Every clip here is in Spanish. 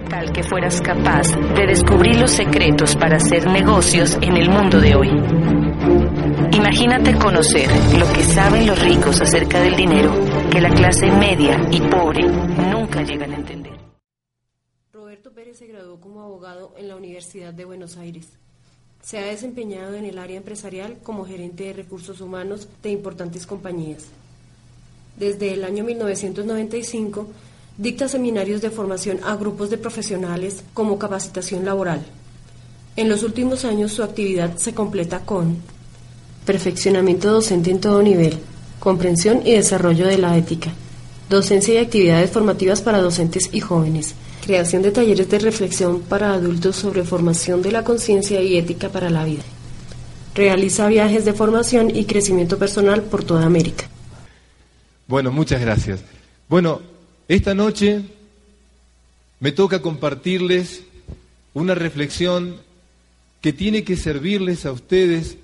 ¿Qué tal que fueras capaz de descubrir los secretos para hacer negocios en el mundo de hoy? Imagínate conocer lo que saben los ricos acerca del dinero que la clase media y pobre nunca llegan a entender. Roberto Pérez se graduó como abogado en la Universidad de Buenos Aires. Se ha desempeñado en el área empresarial como gerente de recursos humanos de importantes compañías. Desde el año 1995 dicta seminarios de formación a grupos de profesionales como capacitación laboral. En los últimos años su actividad se completa con perfeccionamiento docente en todo nivel, comprensión y desarrollo de la ética, docencia y actividades formativas para docentes y jóvenes, creación de talleres de reflexión para adultos sobre formación de la conciencia y ética para la vida. Realiza viajes de formación y crecimiento personal por toda América. Bueno, muchas gracias. Bueno, esta noche me toca compartirles una reflexión que tiene que servirles a ustedes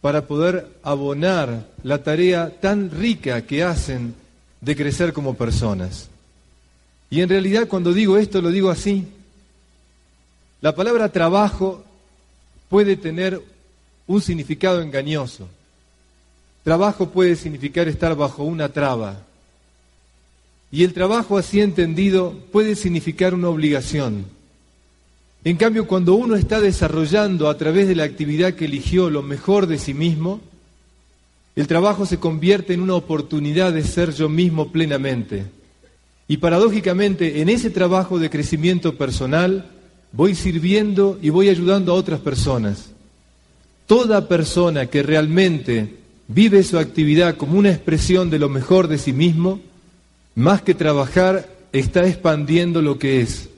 para poder abonar la tarea tan rica que hacen de crecer como personas. Y en realidad cuando digo esto lo digo así. La palabra trabajo puede tener un significado engañoso. Trabajo puede significar estar bajo una traba, y el trabajo así entendido puede significar una obligación. En cambio, cuando uno está desarrollando a través de la actividad que eligió lo mejor de sí mismo, el trabajo se convierte en una oportunidad de ser yo mismo plenamente. Y paradójicamente, en ese trabajo de crecimiento personal, voy sirviendo y voy ayudando a otras personas. Toda persona que realmente vive su actividad como una expresión de lo mejor de sí mismo, más que trabajar, está expandiendo lo que es.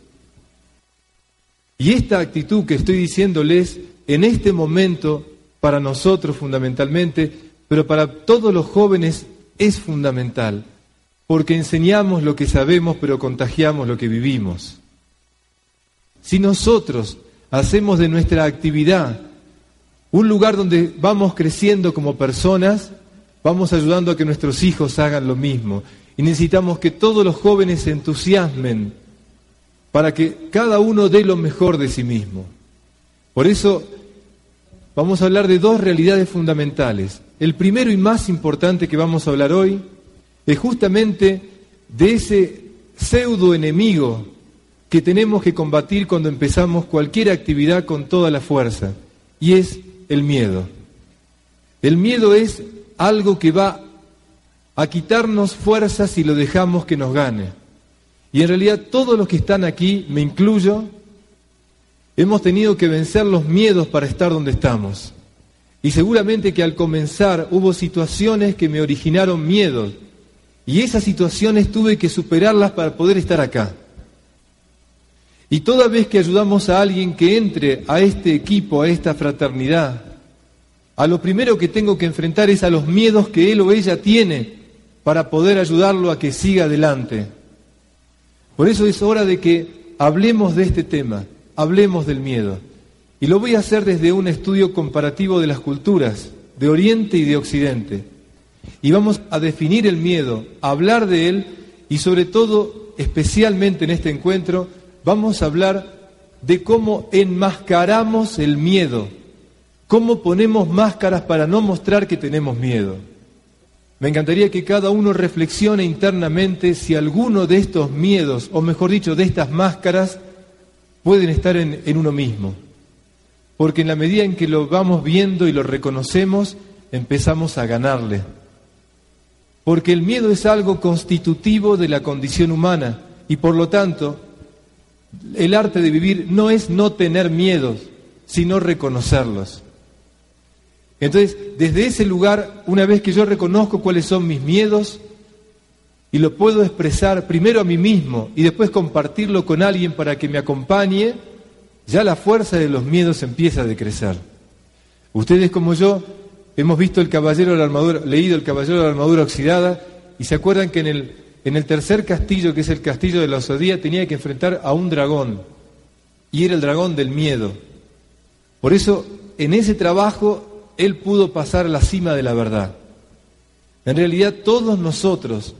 Y esta actitud que estoy diciéndoles en este momento, para nosotros fundamentalmente, pero para todos los jóvenes es fundamental, porque enseñamos lo que sabemos, pero contagiamos lo que vivimos. Si nosotros hacemos de nuestra actividad un lugar donde vamos creciendo como personas, vamos ayudando a que nuestros hijos hagan lo mismo. Y necesitamos que todos los jóvenes se entusiasmen para que cada uno dé lo mejor de sí mismo. Por eso vamos a hablar de dos realidades fundamentales. El primero y más importante que vamos a hablar hoy es justamente de ese pseudo enemigo que tenemos que combatir cuando empezamos cualquier actividad con toda la fuerza, y es el miedo. El miedo es algo que va a quitarnos fuerzas si lo dejamos que nos gane. Y en realidad todos los que están aquí, me incluyo, hemos tenido que vencer los miedos para estar donde estamos. Y seguramente que al comenzar hubo situaciones que me originaron miedos. Y esas situaciones tuve que superarlas para poder estar acá. Y toda vez que ayudamos a alguien que entre a este equipo, a esta fraternidad, a lo primero que tengo que enfrentar es a los miedos que él o ella tiene para poder ayudarlo a que siga adelante. Por eso es hora de que hablemos de este tema, hablemos del miedo. Y lo voy a hacer desde un estudio comparativo de las culturas, de Oriente y de Occidente. Y vamos a definir el miedo, a hablar de él y sobre todo, especialmente en este encuentro, vamos a hablar de cómo enmascaramos el miedo, cómo ponemos máscaras para no mostrar que tenemos miedo. Me encantaría que cada uno reflexione internamente si alguno de estos miedos, o mejor dicho, de estas máscaras, pueden estar en, uno mismo. Porque en la medida en que lo vamos viendo y lo reconocemos, empezamos a ganarle. Porque el miedo es algo constitutivo de la condición humana y por lo tanto el arte de vivir no es no tener miedos, sino reconocerlos. Entonces, desde ese lugar, una vez que yo reconozco cuáles son mis miedos y lo puedo expresar primero a mí mismo y después compartirlo con alguien para que me acompañe, ya la fuerza de los miedos empieza a decrecer. Ustedes como yo hemos visto el caballero de la armadura, leído el caballero de la armadura oxidada y se acuerdan que en el, en el tercer castillo, que es el castillo de la osadía, tenía que enfrentar a un dragón y era el dragón del miedo. Por eso, en ese trabajo él pudo pasar a la cima de la verdad. En realidad todos nosotros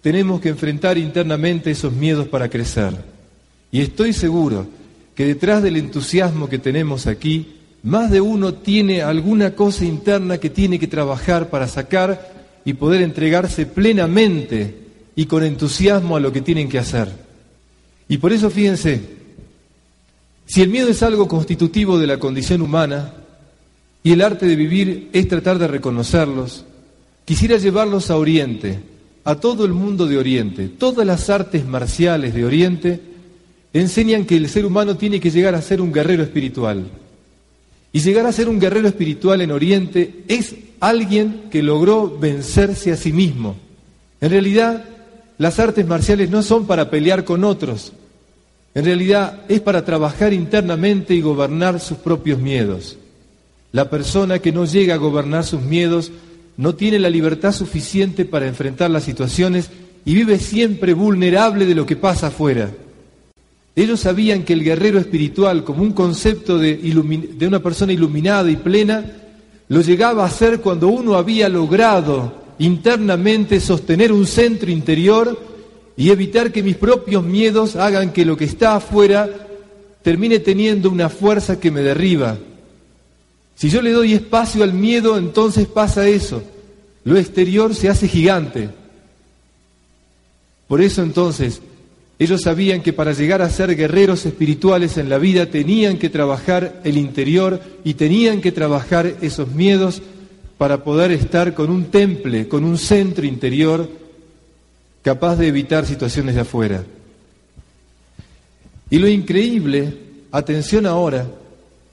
tenemos que enfrentar internamente esos miedos para crecer. Y estoy seguro que detrás del entusiasmo que tenemos aquí, más de uno tiene alguna cosa interna que tiene que trabajar para sacar y poder entregarse plenamente y con entusiasmo a lo que tienen que hacer. Y por eso fíjense, si el miedo es algo constitutivo de la condición humana y el arte de vivir es tratar de reconocerlos, quisiera llevarlos a Oriente, a todo el mundo de Oriente. Todas las artes marciales de Oriente enseñan que el ser humano tiene que llegar a ser un guerrero espiritual. Y llegar a ser un guerrero espiritual en Oriente es alguien que logró vencerse a sí mismo. En realidad, las artes marciales no son para pelear con otros. En realidad es para trabajar internamente y gobernar sus propios miedos. La persona que no llega a gobernar sus miedos no tiene la libertad suficiente para enfrentar las situaciones y vive siempre vulnerable de lo que pasa afuera. Ellos sabían que el guerrero espiritual, como un concepto de, una persona iluminada y plena, lo llegaba a ser cuando uno había logrado internamente sostener un centro interior y evitar que mis propios miedos hagan que lo que está afuera termine teniendo una fuerza que me derriba. Si yo le doy espacio al miedo, entonces pasa eso. Lo exterior se hace gigante. Por eso entonces ellos sabían que para llegar a ser guerreros espirituales en la vida tenían que trabajar el interior y tenían que trabajar esos miedos para poder estar con un temple, con un centro interior capaz de evitar situaciones de afuera. Y lo increíble, atención ahora,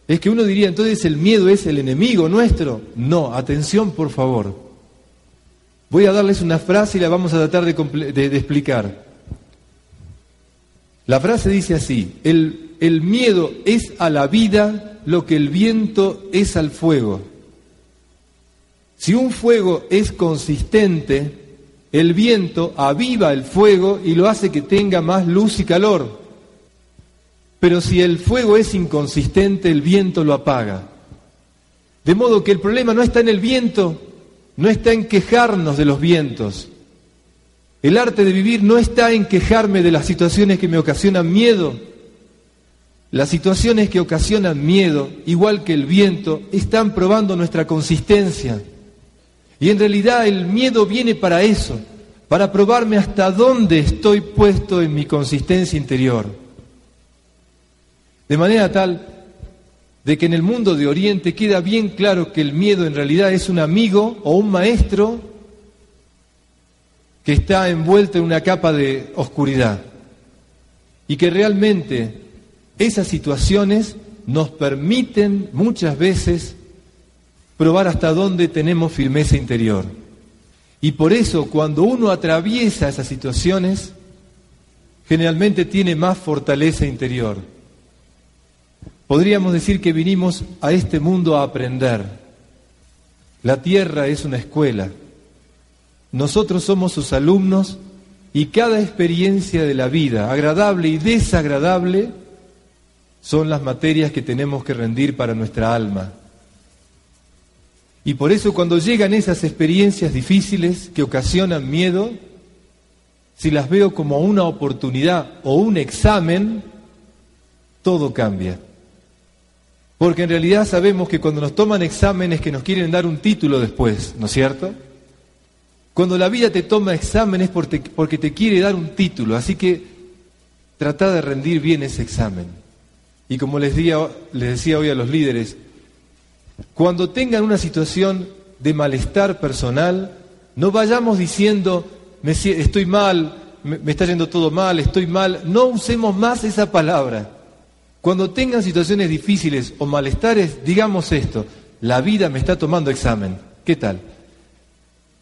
es que uno diría, entonces el miedo es el enemigo nuestro. No, atención por favor. Voy a darles una frase y la vamos a tratar de, explicar. La frase dice así, el miedo es a la vida lo que el viento es al fuego. Si un fuego es consistente, el viento aviva el fuego y lo hace que tenga más luz y calor. Pero si el fuego es inconsistente, el viento lo apaga. De modo que el problema no está en el viento, no está en quejarnos de los vientos, el arte de vivir no está en quejarme de las situaciones que me ocasionan miedo. Las situaciones que ocasionan miedo, igual que el viento, están probando nuestra consistencia. Y en realidad el miedo viene para eso, para probarme hasta dónde estoy puesto en mi consistencia interior. De manera tal de que en el mundo de Oriente queda bien claro que el miedo en realidad es un amigo o un maestro que está envuelta en una capa de oscuridad y que realmente esas situaciones nos permiten muchas veces probar hasta dónde tenemos firmeza interior. Y por eso cuando uno atraviesa esas situaciones, generalmente tiene más fortaleza interior. Podríamos decir que vinimos a este mundo a aprender. La tierra es una escuela nosotros somos sus alumnos y cada experiencia de la vida, agradable y desagradable, son las materias que tenemos que rendir para nuestra alma. Y por eso cuando llegan esas experiencias difíciles que ocasionan miedo, si las veo como una oportunidad o un examen, todo cambia. Porque en realidad sabemos que cuando nos toman exámenes que nos quieren dar un título después, ¿no es cierto? Cuando la vida te toma exámenes porque, te quiere dar un título, así que trata de rendir bien ese examen. Y como les, decía hoy a los líderes, cuando tengan una situación de malestar personal, no vayamos diciendo, estoy mal, me está yendo todo mal, estoy mal. No usemos más esa palabra. Cuando tengan situaciones difíciles o malestares, digamos esto, la vida me está tomando examen. ¿Qué tal?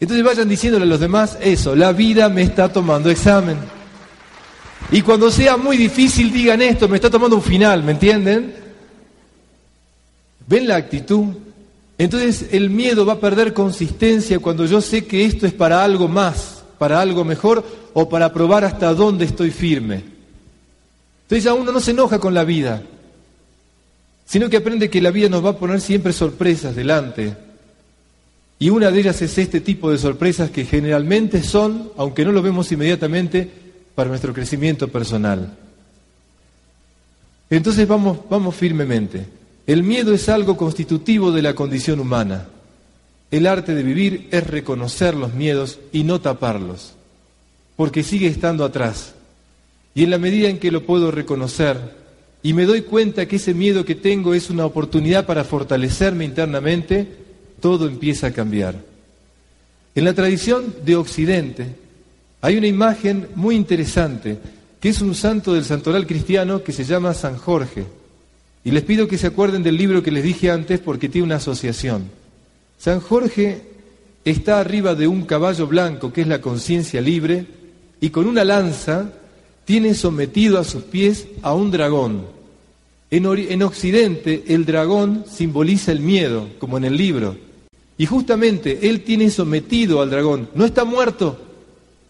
Entonces vayan diciéndole a los demás eso, la vida me está tomando examen. Y cuando sea muy difícil digan esto, me está tomando un final, ¿me entienden? ¿Ven la actitud? Entonces el miedo va a perder consistencia cuando yo sé que esto es para algo más, para algo mejor o para probar hasta dónde estoy firme. Entonces ya uno no se enoja con la vida, sino que aprende que la vida nos va a poner siempre sorpresas delante y una de ellas es este tipo de sorpresas que generalmente son, aunque no lo vemos inmediatamente, para nuestro crecimiento personal. Entonces vamos, vamos firmemente. El miedo es algo constitutivo de la condición humana. El arte de vivir es reconocer los miedos y no taparlos, porque sigue estando atrás. Y en la medida en que lo puedo reconocer y me doy cuenta que ese miedo que tengo es una oportunidad para fortalecerme internamente, todo empieza a cambiar. En la tradición de Occidente hay una imagen muy interesante, que es un santo del santoral cristiano que se llama San Jorge. Y les pido que se acuerden del libro que les dije antes porque tiene una asociación. San Jorge está arriba de un caballo blanco, que es la conciencia libre, y con una lanza tiene sometido a sus pies a un dragón. En, en, Occidente el dragón simboliza el miedo, como en el libro. Y justamente él tiene sometido al dragón. No está muerto,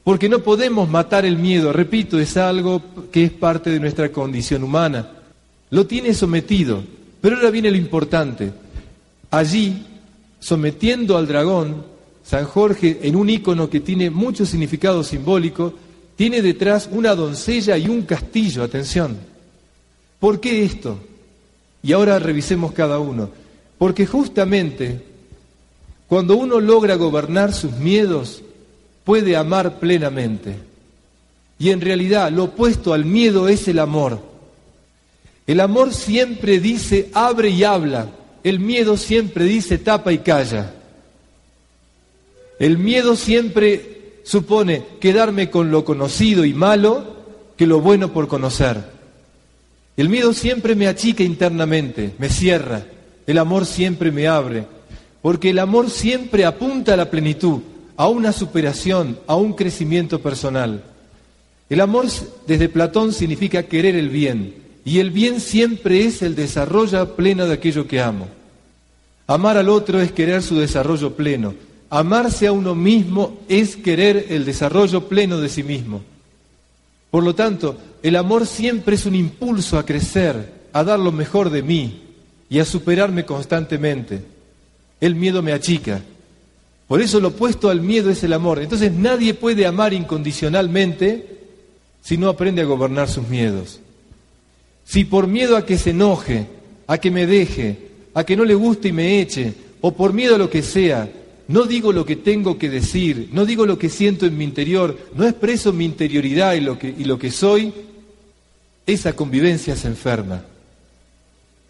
porque no podemos matar el miedo. Repito, es algo que es parte de nuestra condición humana. Lo tiene sometido. Pero ahora viene lo importante. Allí, sometiendo al dragón, San Jorge, en un icono que tiene mucho significado simbólico, tiene detrás una doncella y un castillo, atención. ¿Por qué esto? Y ahora revisemos cada uno. Porque justamente cuando uno logra gobernar sus miedos, puede amar plenamente. Y en realidad lo opuesto al miedo es el amor. El amor siempre dice abre y habla. El miedo siempre dice tapa y calla. El miedo siempre supone quedarme con lo conocido y malo que lo bueno por conocer. El miedo siempre me achica internamente, me cierra. El amor siempre me abre, porque el amor siempre apunta a la plenitud, a una superación, a un crecimiento personal. El amor desde Platón significa querer el bien, y el bien siempre es el desarrollo pleno de aquello que amo. Amar al otro es querer su desarrollo pleno, Amarse a uno mismo es querer el desarrollo pleno de sí mismo. Por lo tanto, el amor siempre es un impulso a crecer, a dar lo mejor de mí y a superarme constantemente. El miedo me achica. Por eso lo opuesto al miedo es el amor. Entonces nadie puede amar incondicionalmente si no aprende a gobernar sus miedos. Si por miedo a que se enoje, a que me deje, a que no le guste y me eche, o por miedo a lo que sea, no digo lo que tengo que decir, no digo lo que siento en mi interior, no expreso mi interioridad y lo que, soy, esa convivencia se enferma.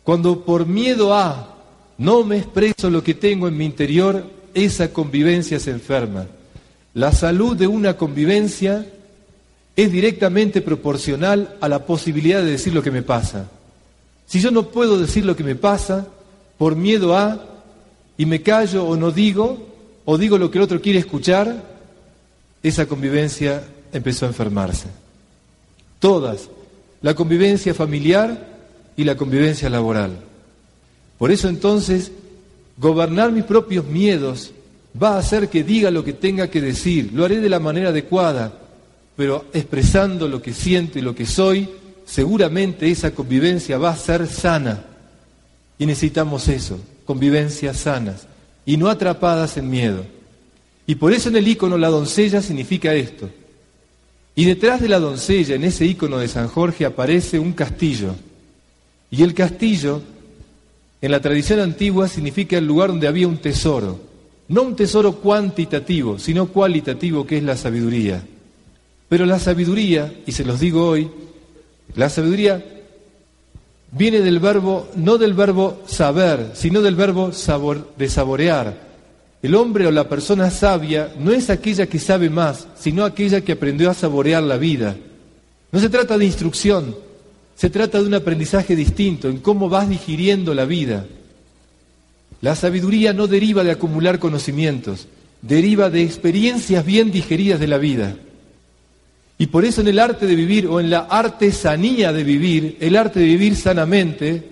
Cuando por miedo a no me expreso lo que tengo en mi interior, esa convivencia se enferma. La salud de una convivencia es directamente proporcional a la posibilidad de decir lo que me pasa. Si yo no puedo decir lo que me pasa, por miedo a, y me callo o no digo, o digo lo que el otro quiere escuchar, esa convivencia empezó a enfermarse. Todas, la convivencia familiar y la convivencia laboral. Por eso entonces, gobernar mis propios miedos va a hacer que diga lo que tenga que decir, lo haré de la manera adecuada, pero expresando lo que siento y lo que soy, seguramente esa convivencia va a ser sana. Y necesitamos eso, convivencias sanas y no atrapadas en miedo. Y por eso en el icono la doncella significa esto. Y detrás de la doncella, en ese icono de San Jorge, aparece un castillo. Y el castillo, en la tradición antigua, significa el lugar donde había un tesoro. No un tesoro cuantitativo, sino cualitativo, que es la sabiduría. Pero la sabiduría, y se los digo hoy, la sabiduría viene del verbo, no del verbo saber, sino del verbo sabor, de saborear. El hombre o la persona sabia no es aquella que sabe más, sino aquella que aprendió a saborear la vida. No se trata de instrucción, se trata de un aprendizaje distinto en cómo vas digiriendo la vida. La sabiduría no deriva de acumular conocimientos, deriva de experiencias bien digeridas de la vida. Y por eso en el arte de vivir o en la artesanía de vivir, el arte de vivir sanamente,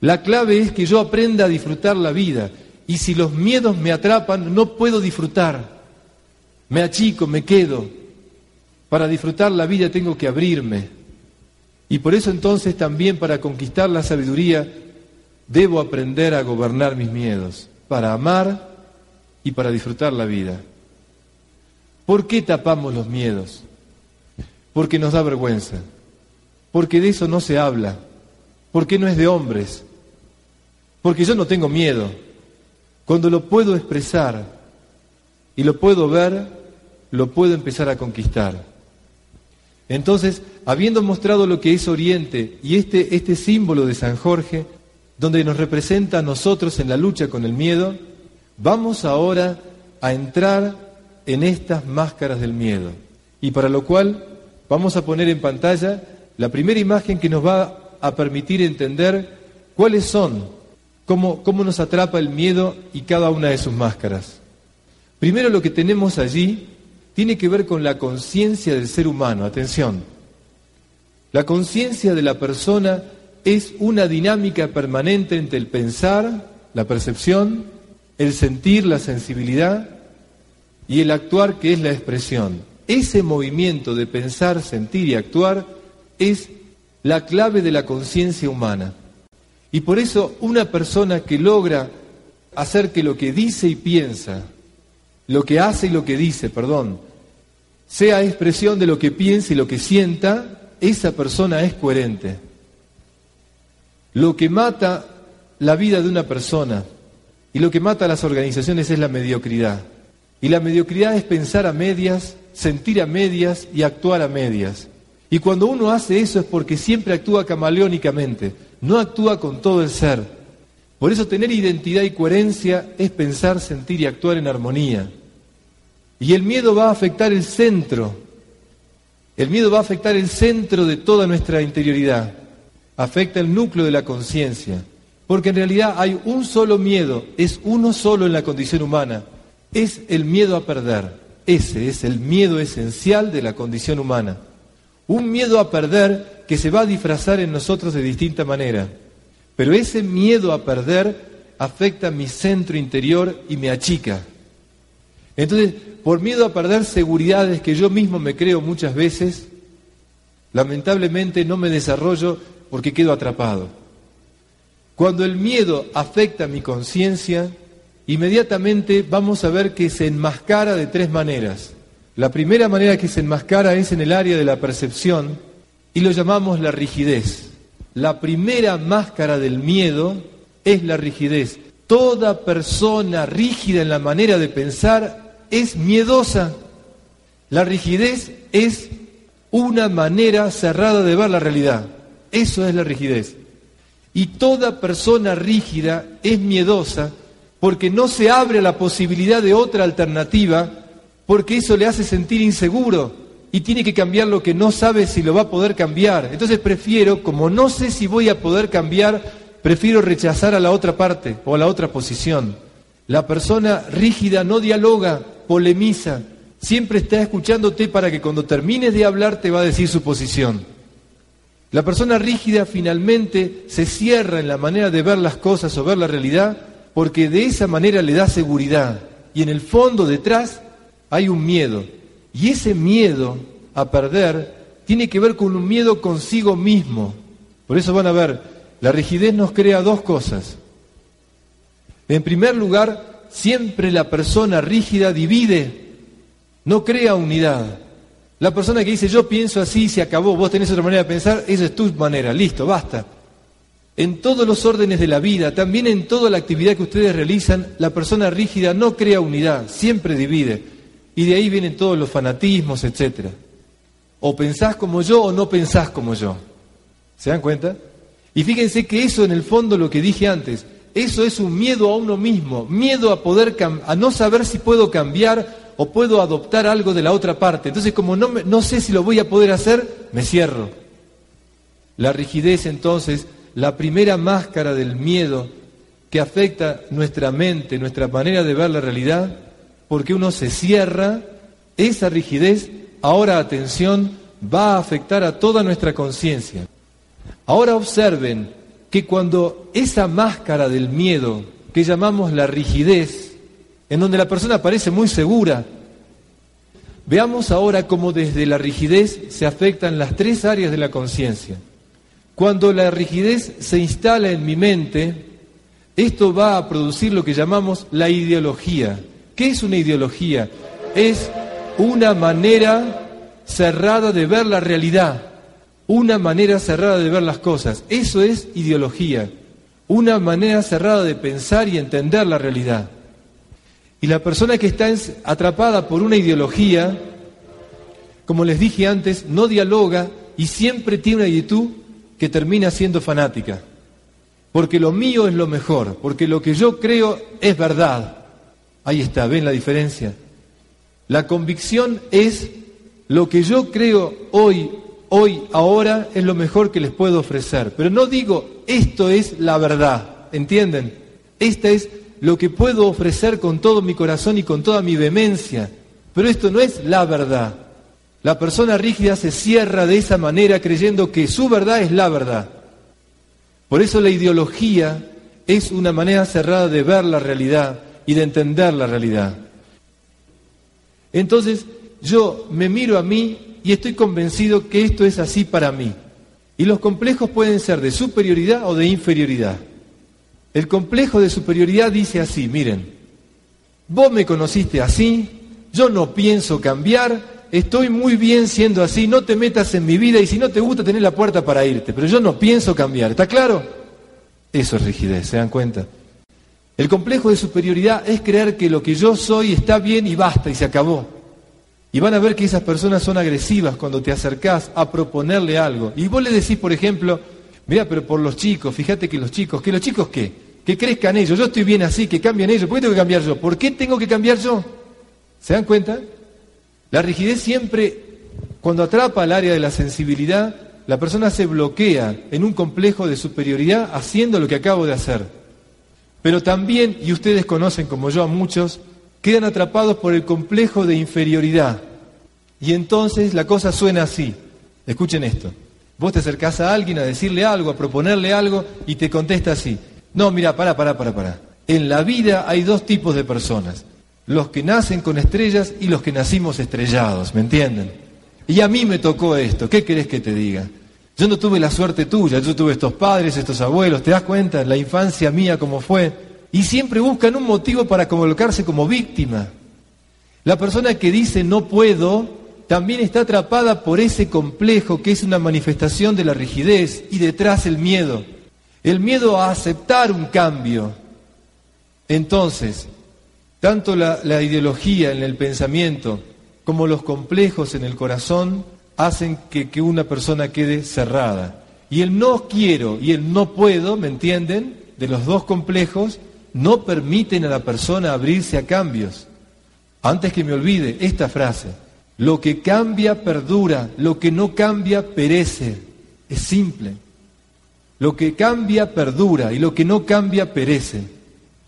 la clave es que yo aprenda a disfrutar la vida. Y si los miedos me atrapan, no puedo disfrutar. Me achico, me quedo. Para disfrutar la vida tengo que abrirme. Y por eso entonces también para conquistar la sabiduría debo aprender a gobernar mis miedos, para amar y para disfrutar la vida. ¿Por qué tapamos los miedos? Porque nos da vergüenza, porque de eso no se habla, porque no es de hombres, porque yo no tengo miedo. Cuando lo puedo expresar y lo puedo ver, lo puedo empezar a conquistar. Entonces, habiendo mostrado lo que es Oriente y este, este símbolo de San Jorge, donde nos representa a nosotros en la lucha con el miedo, vamos ahora a entrar en estas máscaras del miedo. Y para lo cual vamos a poner en pantalla la primera imagen que nos va a permitir entender cuáles son, cómo, cómo nos atrapa el miedo y cada una de sus máscaras. Primero lo que tenemos allí tiene que ver con la conciencia del ser humano. Atención, la conciencia de la persona es una dinámica permanente entre el pensar, la percepción, el sentir, la sensibilidad y el actuar que es la expresión. Ese movimiento de pensar, sentir y actuar es la clave de la conciencia humana. Y por eso una persona que logra hacer que lo que dice y piensa, lo que hace y lo que dice, perdón, sea expresión de lo que piensa y lo que sienta, esa persona es coherente. Lo que mata la vida de una persona y lo que mata a las organizaciones es la mediocridad. Y la mediocridad es pensar a medias, sentir a medias y actuar a medias. Y cuando uno hace eso es porque siempre actúa camaleónicamente, no actúa con todo el ser. Por eso tener identidad y coherencia es pensar, sentir y actuar en armonía. Y el miedo va a afectar el centro. El miedo va a afectar el centro de toda nuestra interioridad. Afecta el núcleo de la conciencia. Porque en realidad hay un solo miedo, es uno solo en la condición humana. Es el miedo a perder. Ese es el miedo esencial de la condición humana. Un miedo a perder que se va a disfrazar en nosotros de distinta manera. Pero ese miedo a perder afecta mi centro interior y me achica. Entonces, por miedo a perder seguridades que yo mismo me creo muchas veces, lamentablemente no me desarrollo porque quedo atrapado. Cuando el miedo afecta mi conciencia, inmediatamente vamos a ver que se enmascara de tres maneras. La primera manera que se enmascara es en el área de la percepción y lo llamamos la rigidez. La primera máscara del miedo es la rigidez. Toda persona rígida en la manera de pensar es miedosa. La rigidez es una manera cerrada de ver la realidad. Eso es la rigidez. Y toda persona rígida es miedosa porque no se abre la posibilidad de otra alternativa porque eso le hace sentir inseguro y tiene que cambiar lo que no sabe si lo va a poder cambiar. Entonces prefiero, como no sé si voy a poder cambiar, prefiero rechazar a la otra parte o a la otra posición. La persona rígida no dialoga, polemiza, siempre está escuchándote para que cuando termines de hablar te va a decir su posición. La persona rígida finalmente se cierra en la manera de ver las cosas o ver la realidad porque de esa manera le da seguridad y en el fondo detrás hay un miedo. Y ese miedo a perder tiene que ver con un miedo consigo mismo. Por eso van a ver, la rigidez nos crea dos cosas. En primer lugar, siempre la persona rígida divide, no crea unidad. La persona que dice yo pienso así, se acabó, vos tenés otra manera de pensar, esa es tu manera, listo, basta. En todos los órdenes de la vida, también en toda la actividad que ustedes realizan, la persona rígida no crea unidad, siempre divide. Y de ahí vienen todos los fanatismos, etc. O pensás como yo o no pensás como yo. ¿Se dan cuenta? Y fíjense que eso en el fondo lo que dije antes, eso es un miedo a uno mismo, miedo a poder a no saber si puedo cambiar o puedo adoptar algo de la otra parte. Entonces, como no, no sé si lo voy a poder hacer, me cierro. La rigidez entonces, la primera máscara del miedo que afecta nuestra mente, nuestra manera de ver la realidad, porque uno se cierra, esa rigidez, ahora atención, va a afectar a toda nuestra conciencia. Ahora observen que cuando esa máscara del miedo, que llamamos la rigidez, en donde la persona parece muy segura, veamos ahora cómo desde la rigidez se afectan las tres áreas de la conciencia. Cuando la rigidez se instala en mi mente, esto va a producir lo que llamamos la ideología. ¿Qué es una ideología? Es una manera cerrada de ver la realidad. una manera cerrada de ver las cosas. Eso es ideología, una manera cerrada de pensar y entender la realidad. Y la persona que está atrapada por una ideología, como les dije antes, no dialoga y siempre tiene una actitud que termina siendo fanática. Porque lo mío es lo mejor, porque lo que yo creo es verdad. Ahí está, ¿ven la diferencia? La convicción es lo que yo creo hoy, hoy, ahora, es lo mejor que les puedo ofrecer. Pero no digo, esto es la verdad, ¿entienden? Esta es lo que puedo ofrecer con todo mi corazón y con toda mi vehemencia. Pero esto no es la verdad. La persona rígida se cierra de esa manera creyendo que su verdad es la verdad. Por eso la ideología es una manera cerrada de ver la realidad y de entender la realidad. Entonces yo me miro a mí y estoy convencido que esto es así para mí. Y los complejos pueden ser de superioridad o de inferioridad. El complejo de superioridad dice así, miren, vos me conociste así, yo no pienso cambiar, estoy muy bien siendo así, no te metas en mi vida y si no te gusta tener la puerta para irte, pero yo no pienso cambiar, ¿está claro? Eso es rigidez, ¿se dan cuenta? El complejo de superioridad es creer que lo que yo soy está bien y basta y se acabó. Y van a ver que esas personas son agresivas cuando te acercás a proponerle algo. Y vos le decís, por ejemplo, mira, pero por los chicos, fíjate que los chicos, ¿que los chicos qué? Que crezcan ellos, yo estoy bien así, que cambien ellos, ¿por qué tengo que cambiar yo? ¿Por qué tengo que cambiar yo? ¿Se dan cuenta? La rigidez siempre, cuando atrapa al área de la sensibilidad, la persona se bloquea en un complejo de superioridad haciendo lo que acabo de hacer. Pero también, y ustedes conocen como yo a muchos, quedan atrapados por el complejo de inferioridad. Y entonces la cosa suena así. Escuchen esto. Vos te acercás a alguien a decirle algo, a proponerle algo, y te contesta así. No, mira, para, para, para, para. En la vida hay dos tipos de personas. Los que nacen con estrellas y los que nacimos estrellados, ¿me entienden? Y a mí me tocó esto, ¿qué querés que te diga? Yo no tuve la suerte tuya, yo tuve estos padres, estos abuelos, ¿te das cuenta? La infancia mía como fue. Y siempre buscan un motivo para colocarse como víctima. La persona que dice no puedo también está atrapada por ese complejo que es una manifestación de la rigidez y detrás el miedo. El miedo a aceptar un cambio. Entonces, tanto la, ideología en el pensamiento como los complejos en el corazón hacen que una persona quede cerrada. Y el no quiero y el no puedo, ¿me entienden? De los dos complejos, no permiten a la persona abrirse a cambios. Antes que me olvide esta frase, lo que cambia perdura, lo que no cambia perece. Es simple. Lo que cambia perdura y lo que no cambia perece.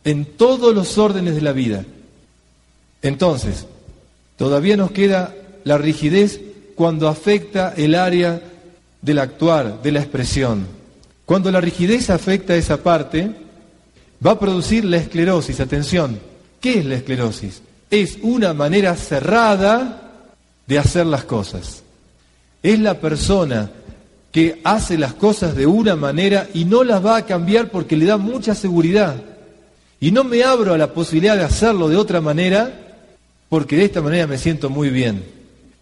En todos los órdenes de la vida. Entonces, todavía nos queda la rigidez cuando afecta el área del actuar, de la expresión. Cuando la rigidez afecta esa parte, va a producir la esclerosis. Atención, ¿qué es la esclerosis? Es una manera cerrada de hacer las cosas. Es la persona que hace las cosas de una manera y no las va a cambiar porque le da mucha seguridad. Y no me abro a la posibilidad de hacerlo de otra manera porque de esta manera me siento muy bien.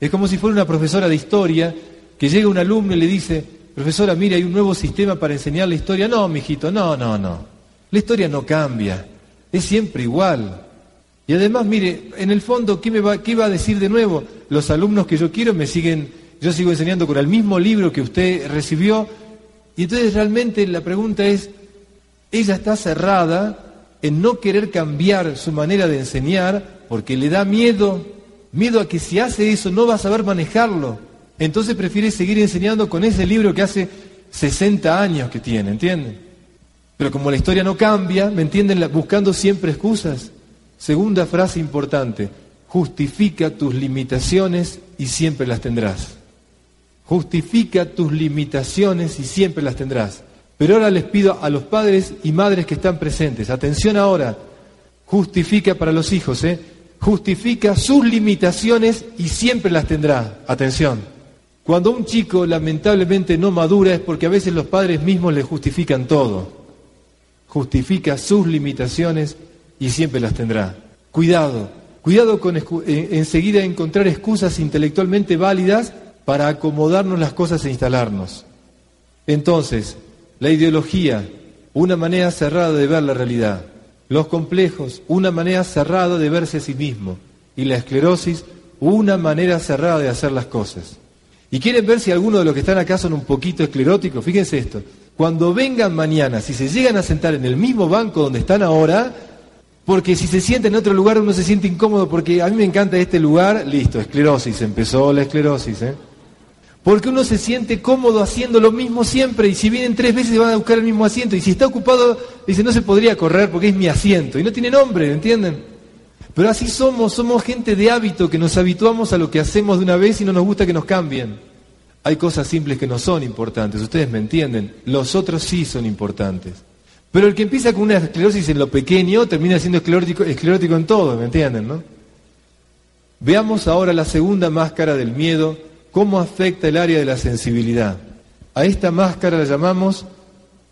Es como si fuera una profesora de historia que llega un alumno y le dice, profesora, mire, hay un nuevo sistema para enseñar la historia. No, mijito, no, no, no. La historia no cambia, es siempre igual. Y además, mire, en el fondo, ¿qué, me va, ¿qué va a decir de nuevo? Los alumnos que yo quiero me siguen, yo sigo enseñando con el mismo libro que usted recibió. Y entonces realmente la pregunta es, ella está cerrada en no querer cambiar su manera de enseñar porque le da miedo Miedo a que si hace eso no va a saber manejarlo. Entonces prefiere seguir enseñando con ese libro que hace 60 años que tiene, ¿entienden? Pero como la historia no cambia, ¿me entienden? Buscando siempre excusas. Segunda frase importante, justifica tus limitaciones y siempre las tendrás. Justifica tus limitaciones y siempre las tendrás. Pero ahora les pido a los padres y madres que están presentes, atención ahora, justifica para los hijos, ¿eh? justifica sus limitaciones y siempre las tendrá. Atención. Cuando un chico lamentablemente no madura es porque a veces los padres mismos le justifican todo. Justifica sus limitaciones y siempre las tendrá. Cuidado, cuidado con enseguida encontrar excusas intelectualmente válidas para acomodarnos las cosas e instalarnos. Entonces, la ideología, una manera cerrada de ver la realidad. Los complejos, una manera cerrada de verse a sí mismo. Y la esclerosis, una manera cerrada de hacer las cosas. Y quieren ver si algunos de los que están acá son un poquito escleróticos. Fíjense esto. Cuando vengan mañana, si se llegan a sentar en el mismo banco donde están ahora, porque si se sienten en otro lugar uno se siente incómodo, porque a mí me encanta este lugar, listo, esclerosis, empezó la esclerosis. ¿eh? Porque uno se siente cómodo haciendo lo mismo siempre y si vienen tres veces van a buscar el mismo asiento y si está ocupado dice no se podría correr porque es mi asiento y no tiene nombre, ¿entienden? Pero así somos, somos gente de hábito que nos habituamos a lo que hacemos de una vez y no nos gusta que nos cambien. Hay cosas simples que no son importantes, ustedes me entienden, los otros sí son importantes. Pero el que empieza con una esclerosis en lo pequeño termina siendo esclerótico, esclerótico en todo, ¿me entienden? No? Veamos ahora la segunda máscara del miedo, cómo afecta el área de la sensibilidad. A esta máscara la llamamos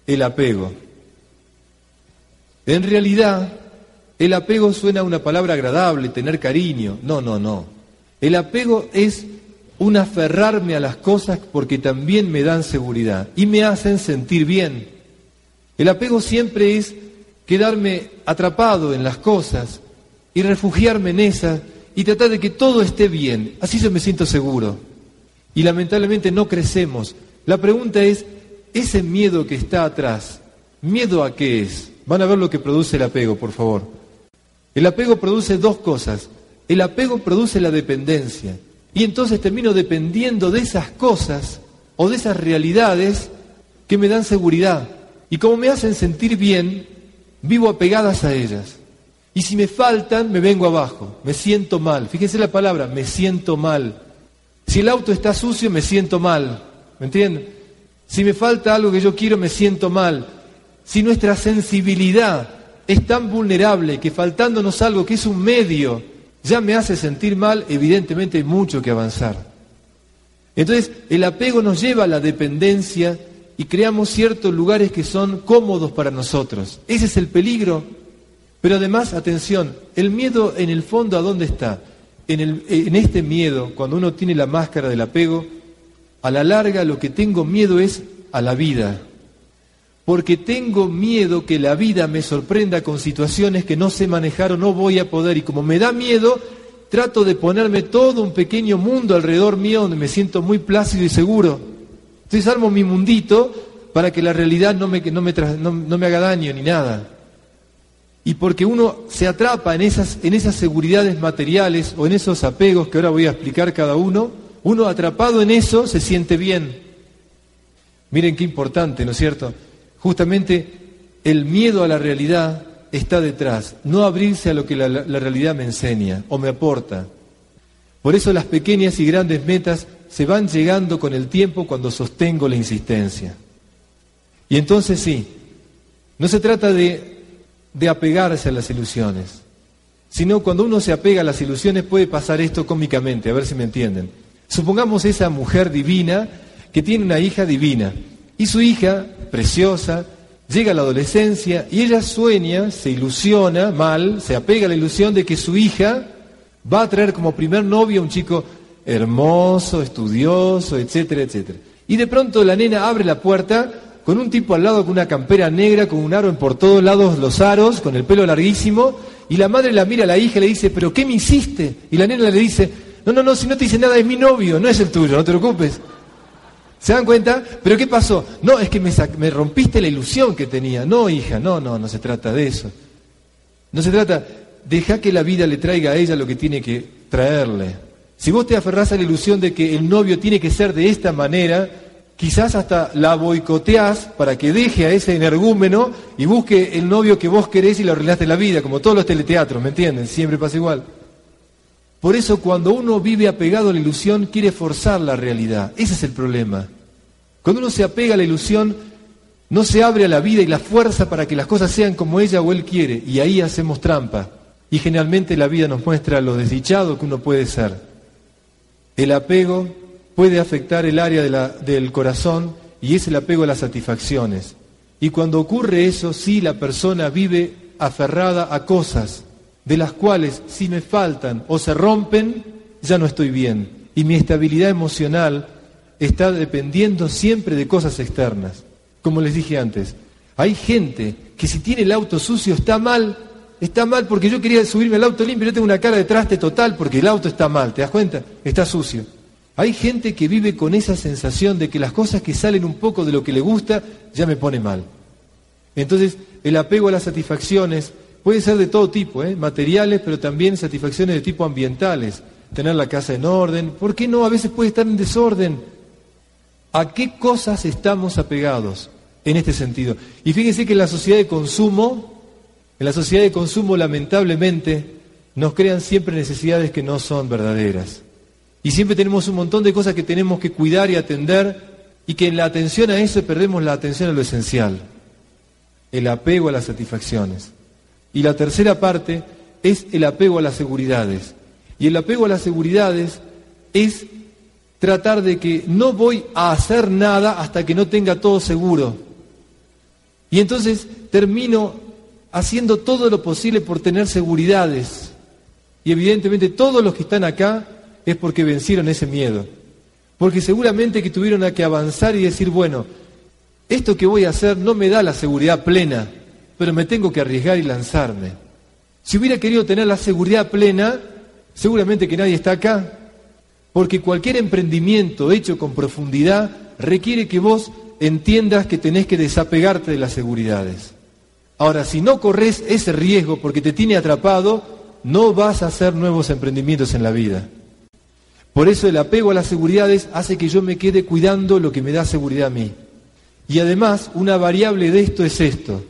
el apego. En realidad, el apego suena a una palabra agradable, tener cariño. No, no, no. El apego es un aferrarme a las cosas porque también me dan seguridad y me hacen sentir bien. El apego siempre es quedarme atrapado en las cosas y refugiarme en esas y tratar de que todo esté bien. Así yo me siento seguro. Y lamentablemente no crecemos. La pregunta es, ese miedo que está atrás, ¿miedo a qué es? Van a ver lo que produce el apego, por favor. El apego produce dos cosas. El apego produce la dependencia. Y entonces termino dependiendo de esas cosas o de esas realidades que me dan seguridad. Y como me hacen sentir bien, vivo apegadas a ellas. Y si me faltan, me vengo abajo, me siento mal. Fíjense la palabra, me siento mal. Si el auto está sucio, me siento mal. ¿Me entienden? Si me falta algo que yo quiero, me siento mal. Si nuestra sensibilidad es tan vulnerable que faltándonos algo que es un medio ya me hace sentir mal, evidentemente hay mucho que avanzar. Entonces, el apego nos lleva a la dependencia y creamos ciertos lugares que son cómodos para nosotros. Ese es el peligro. Pero además, atención, el miedo en el fondo, ¿a dónde está? En, este miedo, cuando uno tiene la máscara del apego, a la larga lo que tengo miedo es a la vida. Porque tengo miedo que la vida me sorprenda con situaciones que no sé manejar o no voy a poder. Y como me da miedo, trato de ponerme todo un pequeño mundo alrededor mío donde me siento muy plácido y seguro. Entonces armo mi mundito para que la realidad no me, no me, no, me haga daño ni nada. Y porque uno se atrapa en esas, en esas seguridades materiales o en esos apegos que ahora voy a explicar cada uno, uno atrapado en eso se siente bien. Miren qué importante, ¿no es cierto? Justamente el miedo a la realidad está detrás, no abrirse a lo que la, la realidad me enseña o me aporta. Por eso las pequeñas y grandes metas se van llegando con el tiempo cuando sostengo la insistencia. Y entonces sí, no se trata de, de apegarse a las ilusiones, sino cuando uno se apega a las ilusiones puede pasar esto cómicamente, a ver si me entienden. Supongamos esa mujer divina que tiene una hija divina y su hija, preciosa, llega a la adolescencia y ella sueña, se ilusiona mal, se apega a la ilusión de que su hija va a traer como primer novio a un chico hermoso, estudioso, etcétera, etcétera. Y de pronto la nena abre la puerta con un tipo al lado con una campera negra, con un aro en por todos lados los aros, con el pelo larguísimo, y la madre la mira a la hija y le dice, pero ¿qué me hiciste? Y la nena le dice, no, no, no, si no te dice nada es mi novio, no es el tuyo, no te preocupes. ¿Se dan cuenta? ¿Pero qué pasó? No, es que me, me rompiste la ilusión que tenía. No, hija, no, no, no se trata de eso. No se trata, deja que la vida le traiga a ella lo que tiene que traerle. Si vos te aferrás a la ilusión de que el novio tiene que ser de esta manera, quizás hasta la boicoteás para que deje a ese energúmeno y busque el novio que vos querés y lo arreglaste la vida, como todos los teleteatros, ¿me entienden? Siempre pasa igual. Por eso cuando uno vive apegado a la ilusión, quiere forzar la realidad. Ese es el problema. Cuando uno se apega a la ilusión, no se abre a la vida y la fuerza para que las cosas sean como ella o él quiere, y ahí hacemos trampa. Y generalmente la vida nos muestra lo desdichado que uno puede ser. El apego puede afectar el área del corazón y es el apego a las satisfacciones. Y cuando ocurre eso, sí la persona vive aferrada a cosas de las cuales si me faltan o se rompen, ya no estoy bien. y mi estabilidad emocional está dependiendo siempre de cosas externas. Como les dije antes, hay gente que si tiene el auto sucio está mal, está mal porque yo quería subirme al auto limpio, yo tengo una cara de traste total porque el auto está mal, ¿te das cuenta? Está sucio. Hay gente que vive con esa sensación de que las cosas que salen un poco de lo que le gusta ya me pone mal. Entonces, el apego a las satisfacciones puede ser de todo tipo, ¿eh? materiales, pero también satisfacciones de tipo ambientales. Tener la casa en orden, ¿por qué no? A veces puede estar en desorden. ¿A qué cosas estamos apegados en este sentido? Y fíjense que en la sociedad de consumo, en la sociedad de consumo lamentablemente, nos crean siempre necesidades que no son verdaderas. Y siempre tenemos un montón de cosas que tenemos que cuidar y atender y que en la atención a eso perdemos la atención a lo esencial, el apego a las satisfacciones. Y la tercera parte es el apego a las seguridades. Y el apego a las seguridades es tratar de que no voy a hacer nada hasta que no tenga todo seguro. Y entonces termino haciendo todo lo posible por tener seguridades. Y evidentemente todos los que están acá es porque vencieron ese miedo. Porque seguramente que tuvieron que avanzar y decir, bueno, esto que voy a hacer no me da la seguridad plena, pero me tengo que arriesgar y lanzarme. Si hubiera querido tener la seguridad plena, seguramente que nadie está acá, porque cualquier emprendimiento hecho con profundidad requiere que vos entiendas que tenés que desapegarte de las seguridades. Ahora, si no corres ese riesgo porque te tiene atrapado, no vas a hacer nuevos emprendimientos en la vida. Por eso el apego a las seguridades hace que yo me quede cuidando lo que me da seguridad a mí. Y además, una variable de esto es esto.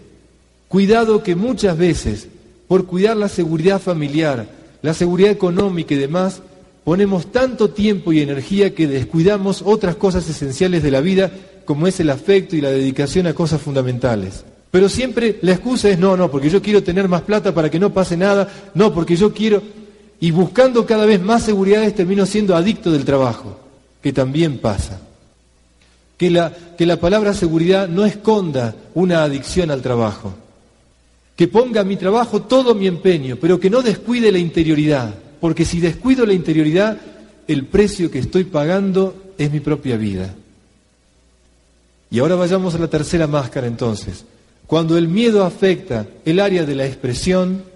Cuidado que muchas veces, por cuidar la seguridad familiar, la seguridad económica y demás, ponemos tanto tiempo y energía que descuidamos otras cosas esenciales de la vida, como es el afecto y la dedicación a cosas fundamentales. Pero siempre la excusa es no, no, porque yo quiero tener más plata para que no pase nada, no, porque yo quiero y buscando cada vez más seguridades termino siendo adicto del trabajo, que también pasa. Que la, que la palabra seguridad no esconda una adicción al trabajo. Que ponga mi trabajo todo mi empeño, pero que no descuide la interioridad, porque si descuido la interioridad, el precio que estoy pagando es mi propia vida. Y ahora vayamos a la tercera máscara entonces. Cuando el miedo afecta el área de la expresión,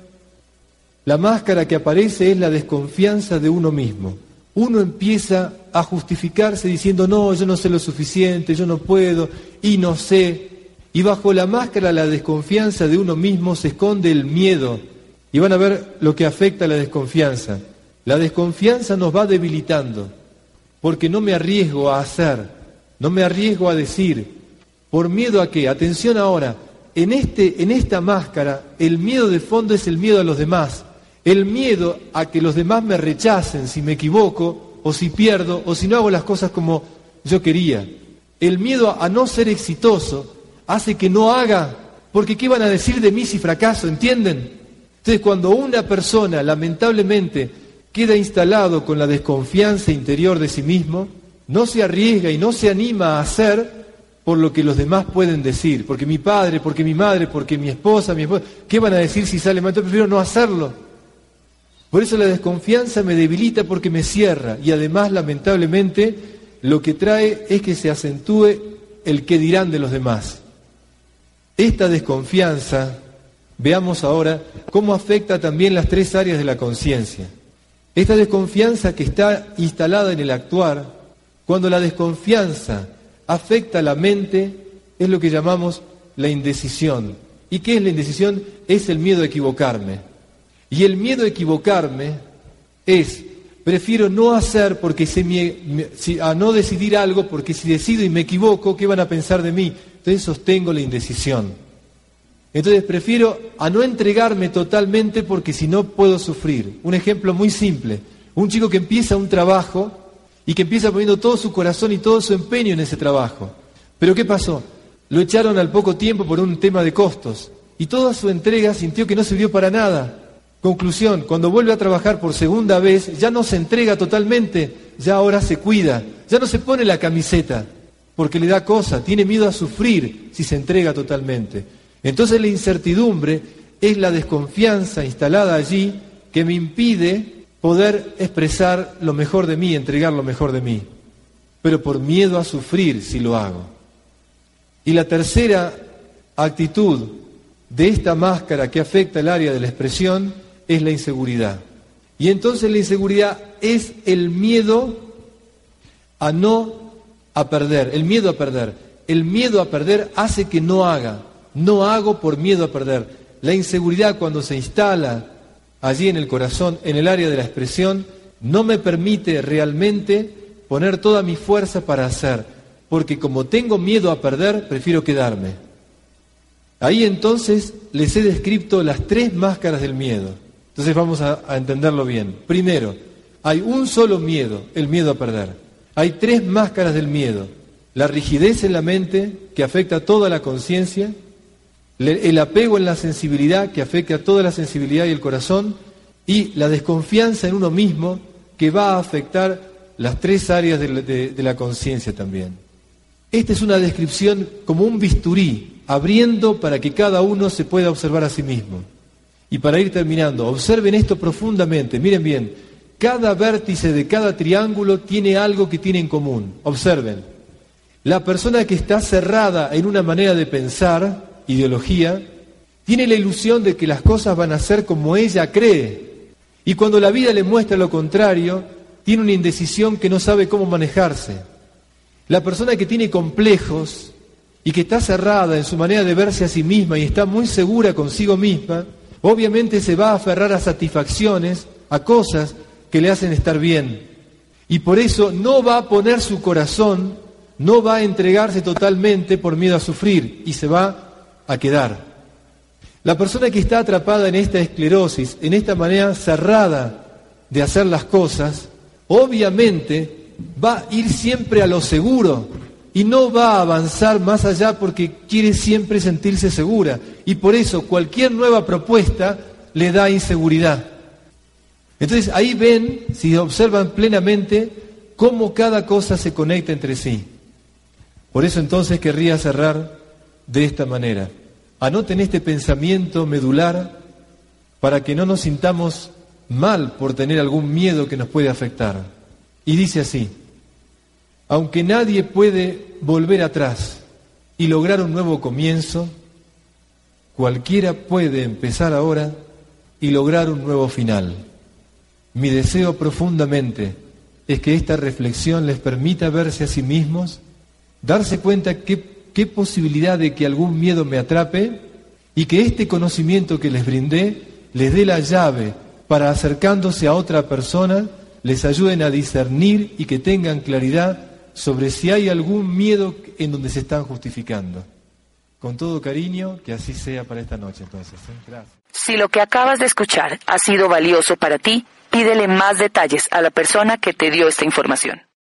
la máscara que aparece es la desconfianza de uno mismo. Uno empieza a justificarse diciendo, no, yo no sé lo suficiente, yo no puedo, y no sé. Y bajo la máscara, la desconfianza de uno mismo, se esconde el miedo. Y van a ver lo que afecta a la desconfianza. La desconfianza nos va debilitando, porque no me arriesgo a hacer, no me arriesgo a decir, por miedo a qué. Atención ahora, en, este, en esta máscara, el miedo de fondo es el miedo a los demás el miedo a que los demás me rechacen si me equivoco o si pierdo o si no hago las cosas como yo quería. El miedo a no ser exitoso hace que no haga, porque ¿qué van a decir de mí si fracaso? ¿Entienden? Entonces cuando una persona lamentablemente queda instalado con la desconfianza interior de sí mismo, no se arriesga y no se anima a hacer por lo que los demás pueden decir, porque mi padre, porque mi madre, porque mi esposa, mi esposa, ¿qué van a decir si sale mal? Entonces prefiero no hacerlo. Por eso la desconfianza me debilita porque me cierra y además lamentablemente lo que trae es que se acentúe el que dirán de los demás. Esta desconfianza, veamos ahora cómo afecta también las tres áreas de la conciencia. Esta desconfianza que está instalada en el actuar, cuando la desconfianza afecta a la mente, es lo que llamamos la indecisión. ¿Y qué es la indecisión? Es el miedo a equivocarme. Y el miedo a equivocarme es, prefiero no hacer porque se me, a no decidir algo, porque si decido y me equivoco, ¿qué van a pensar de mí? Entonces sostengo la indecisión. Entonces prefiero a no entregarme totalmente porque si no puedo sufrir. Un ejemplo muy simple. Un chico que empieza un trabajo y que empieza poniendo todo su corazón y todo su empeño en ese trabajo. Pero ¿qué pasó? Lo echaron al poco tiempo por un tema de costos y toda su entrega sintió que no sirvió para nada. Conclusión, cuando vuelve a trabajar por segunda vez, ya no se entrega totalmente, ya ahora se cuida, ya no se pone la camiseta, porque le da cosa, tiene miedo a sufrir si se entrega totalmente. Entonces la incertidumbre es la desconfianza instalada allí que me impide poder expresar lo mejor de mí, entregar lo mejor de mí, pero por miedo a sufrir si lo hago. Y la tercera actitud de esta máscara que afecta el área de la expresión es la inseguridad. Y entonces la inseguridad es el miedo a no a perder, el miedo a perder. El miedo a perder hace que no haga, no hago por miedo a perder. La inseguridad cuando se instala allí en el corazón, en el área de la expresión, no me permite realmente poner toda mi fuerza para hacer, porque como tengo miedo a perder, prefiero quedarme. Ahí entonces les he descrito las tres máscaras del miedo. Entonces vamos a, entenderlo bien. Primero, hay un solo miedo, el miedo a perder. Hay tres máscaras del miedo. La rigidez en la mente, que afecta a toda la conciencia, el apego en la sensibilidad que afecta a toda la sensibilidad y el corazón, y la desconfianza en uno mismo que va a afectar las tres áreas de la conciencia también. Esta es una descripción como un bisturí, abriendo para que cada uno se pueda observar a sí mismo. Y para ir terminando, observen esto profundamente, miren bien, cada vértice de cada triángulo tiene algo que tiene en común. Observen, la persona que está cerrada en una manera de pensar, ideología, tiene la ilusión de que las cosas van a ser como ella cree. Y cuando la vida le muestra lo contrario, tiene una indecisión que no sabe cómo manejarse. La persona que tiene complejos y que está cerrada en su manera de verse a sí misma y está muy segura consigo misma, obviamente se va a aferrar a satisfacciones, a cosas que le hacen estar bien. Y por eso no va a poner su corazón, no va a entregarse totalmente por miedo a sufrir y se va a quedar. La persona que está atrapada en esta esclerosis, en esta manera cerrada de hacer las cosas, obviamente va a ir siempre a lo seguro y no va a avanzar más allá porque quiere siempre sentirse segura. Y por eso cualquier nueva propuesta le da inseguridad. Entonces ahí ven, si observan plenamente, cómo cada cosa se conecta entre sí. Por eso entonces querría cerrar de esta manera. Anoten este pensamiento medular para que no nos sintamos mal por tener algún miedo que nos puede afectar. Y dice así, aunque nadie puede volver atrás y lograr un nuevo comienzo, cualquiera puede empezar ahora y lograr un nuevo final. Mi deseo profundamente es que esta reflexión les permita verse a sí mismos, darse cuenta que qué posibilidad de que algún miedo me atrape y que este conocimiento que les brindé les dé la llave para acercándose a otra persona, les ayuden a discernir y que tengan claridad sobre si hay algún miedo en donde se están justificando. Con todo cariño, que así sea para esta noche entonces. ¿eh? Gracias. Si lo que acabas de escuchar ha sido valioso para ti, pídele más detalles a la persona que te dio esta información.